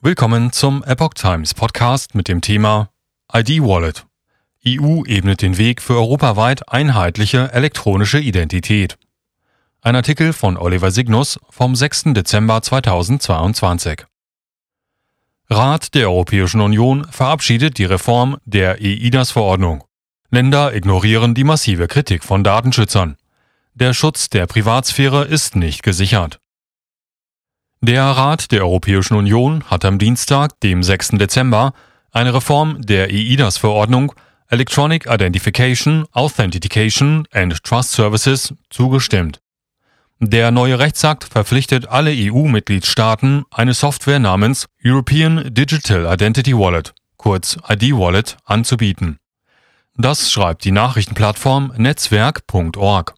Willkommen zum Epoch Times Podcast mit dem Thema ID Wallet. EU ebnet den Weg für europaweit einheitliche elektronische Identität. Ein Artikel von Oliver Signus vom 6. Dezember 2022. Rat der Europäischen Union verabschiedet die Reform der EIDAS-Verordnung. Länder ignorieren die massive Kritik von Datenschützern. Der Schutz der Privatsphäre ist nicht gesichert. Der Rat der Europäischen Union hat am Dienstag, dem 6. Dezember, eine Reform der EIDAS-Verordnung Electronic Identification, Authentication and Trust Services zugestimmt. Der neue Rechtsakt verpflichtet alle EU-Mitgliedstaaten, eine Software namens European Digital Identity Wallet, kurz ID Wallet, anzubieten. Das schreibt die Nachrichtenplattform netzwerk.org.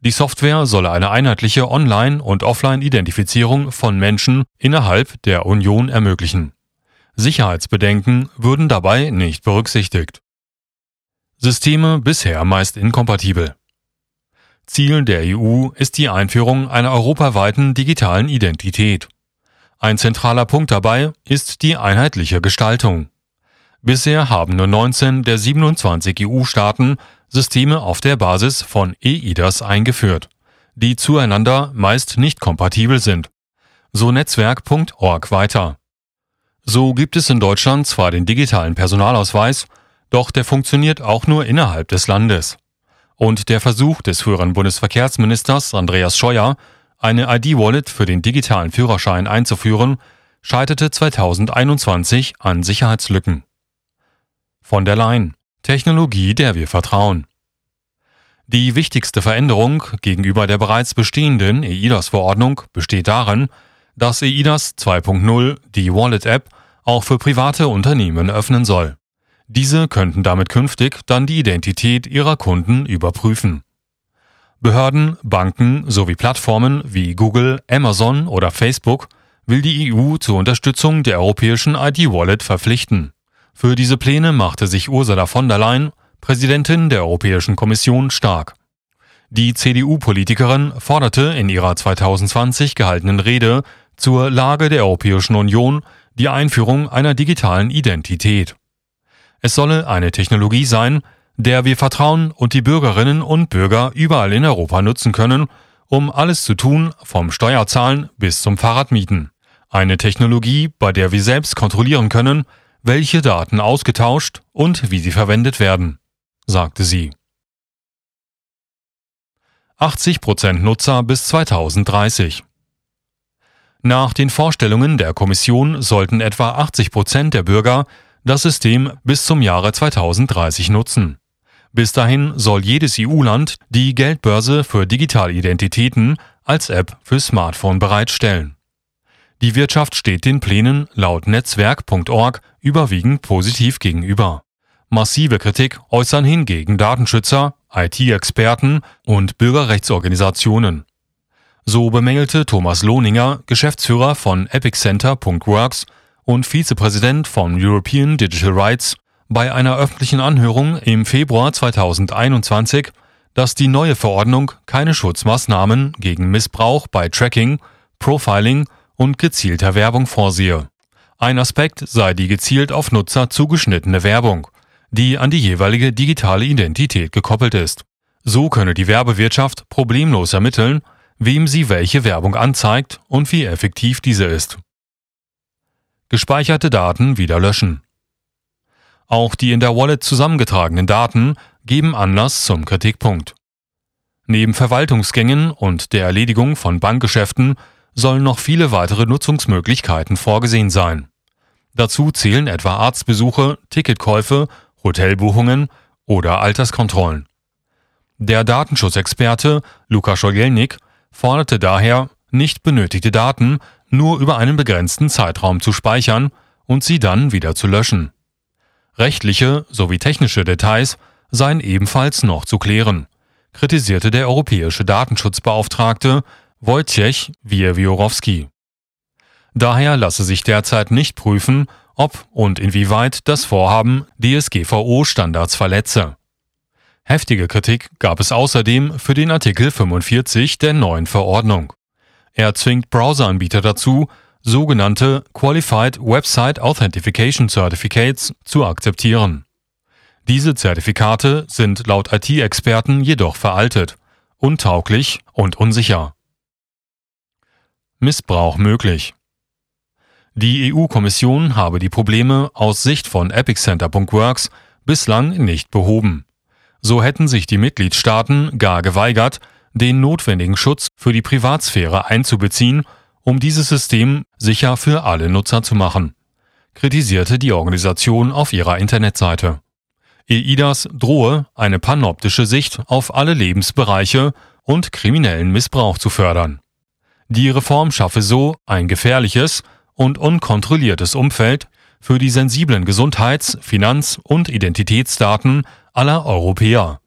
Die Software solle eine einheitliche Online- und Offline-Identifizierung von Menschen innerhalb der Union ermöglichen. Sicherheitsbedenken würden dabei nicht berücksichtigt. Systeme bisher meist inkompatibel. Ziel der EU ist die Einführung einer europaweiten digitalen Identität. Ein zentraler Punkt dabei ist die einheitliche Gestaltung. Bisher haben nur 19 der 27 EU-Staaten Systeme auf der Basis von EIDAS eingeführt, die zueinander meist nicht kompatibel sind. So Netzwerk.org weiter. So gibt es in Deutschland zwar den digitalen Personalausweis, doch der funktioniert auch nur innerhalb des Landes. Und der Versuch des früheren Bundesverkehrsministers Andreas Scheuer, eine ID-Wallet für den digitalen Führerschein einzuführen, scheiterte 2021 an Sicherheitslücken. Von der Leyen. Technologie, der wir vertrauen. Die wichtigste Veränderung gegenüber der bereits bestehenden EIDAS-Verordnung besteht darin, dass EIDAS 2.0 die Wallet-App auch für private Unternehmen öffnen soll. Diese könnten damit künftig dann die Identität ihrer Kunden überprüfen. Behörden, Banken sowie Plattformen wie Google, Amazon oder Facebook will die EU zur Unterstützung der europäischen ID-Wallet verpflichten. Für diese Pläne machte sich Ursula von der Leyen, Präsidentin der Europäischen Kommission, stark. Die CDU-Politikerin forderte in ihrer 2020 gehaltenen Rede zur Lage der Europäischen Union die Einführung einer digitalen Identität. Es solle eine Technologie sein, der wir vertrauen und die Bürgerinnen und Bürger überall in Europa nutzen können, um alles zu tun, vom Steuerzahlen bis zum Fahrradmieten. Eine Technologie, bei der wir selbst kontrollieren können, welche Daten ausgetauscht und wie sie verwendet werden, sagte sie. 80% Nutzer bis 2030 Nach den Vorstellungen der Kommission sollten etwa 80% der Bürger das System bis zum Jahre 2030 nutzen. Bis dahin soll jedes EU-Land die Geldbörse für Digitalidentitäten als App für Smartphone bereitstellen. Die Wirtschaft steht den Plänen laut Netzwerk.org überwiegend positiv gegenüber. Massive Kritik äußern hingegen Datenschützer, IT-Experten und Bürgerrechtsorganisationen. So bemängelte Thomas Lohninger, Geschäftsführer von epiccenter.works und Vizepräsident von European Digital Rights, bei einer öffentlichen Anhörung im Februar 2021, dass die neue Verordnung keine Schutzmaßnahmen gegen Missbrauch bei Tracking, Profiling und gezielter Werbung vorsehe. Ein Aspekt sei die gezielt auf Nutzer zugeschnittene Werbung, die an die jeweilige digitale Identität gekoppelt ist. So könne die Werbewirtschaft problemlos ermitteln, wem sie welche Werbung anzeigt und wie effektiv diese ist. Gespeicherte Daten wieder löschen. Auch die in der Wallet zusammengetragenen Daten geben Anlass zum Kritikpunkt. Neben Verwaltungsgängen und der Erledigung von Bankgeschäften sollen noch viele weitere Nutzungsmöglichkeiten vorgesehen sein. Dazu zählen etwa Arztbesuche, Ticketkäufe, Hotelbuchungen oder Alterskontrollen. Der Datenschutzexperte Luka Schojelnik forderte daher, nicht benötigte Daten nur über einen begrenzten Zeitraum zu speichern und sie dann wieder zu löschen. Rechtliche sowie technische Details seien ebenfalls noch zu klären, kritisierte der europäische Datenschutzbeauftragte Wojciech Wiewiorowski. Daher lasse sich derzeit nicht prüfen, ob und inwieweit das Vorhaben DSGVO-Standards verletze. Heftige Kritik gab es außerdem für den Artikel 45 der neuen Verordnung. Er zwingt Browseranbieter dazu, sogenannte Qualified Website Authentication Certificates zu akzeptieren. Diese Zertifikate sind laut IT-Experten jedoch veraltet, untauglich und unsicher. Missbrauch möglich. Die EU-Kommission habe die Probleme aus Sicht von Epicenter.works bislang nicht behoben. So hätten sich die Mitgliedstaaten gar geweigert, den notwendigen Schutz für die Privatsphäre einzubeziehen, um dieses System sicher für alle Nutzer zu machen, kritisierte die Organisation auf ihrer Internetseite. EIDAS drohe eine panoptische Sicht auf alle Lebensbereiche und kriminellen Missbrauch zu fördern. Die Reform schaffe so ein gefährliches und unkontrolliertes Umfeld für die sensiblen Gesundheits-, Finanz- und Identitätsdaten aller Europäer.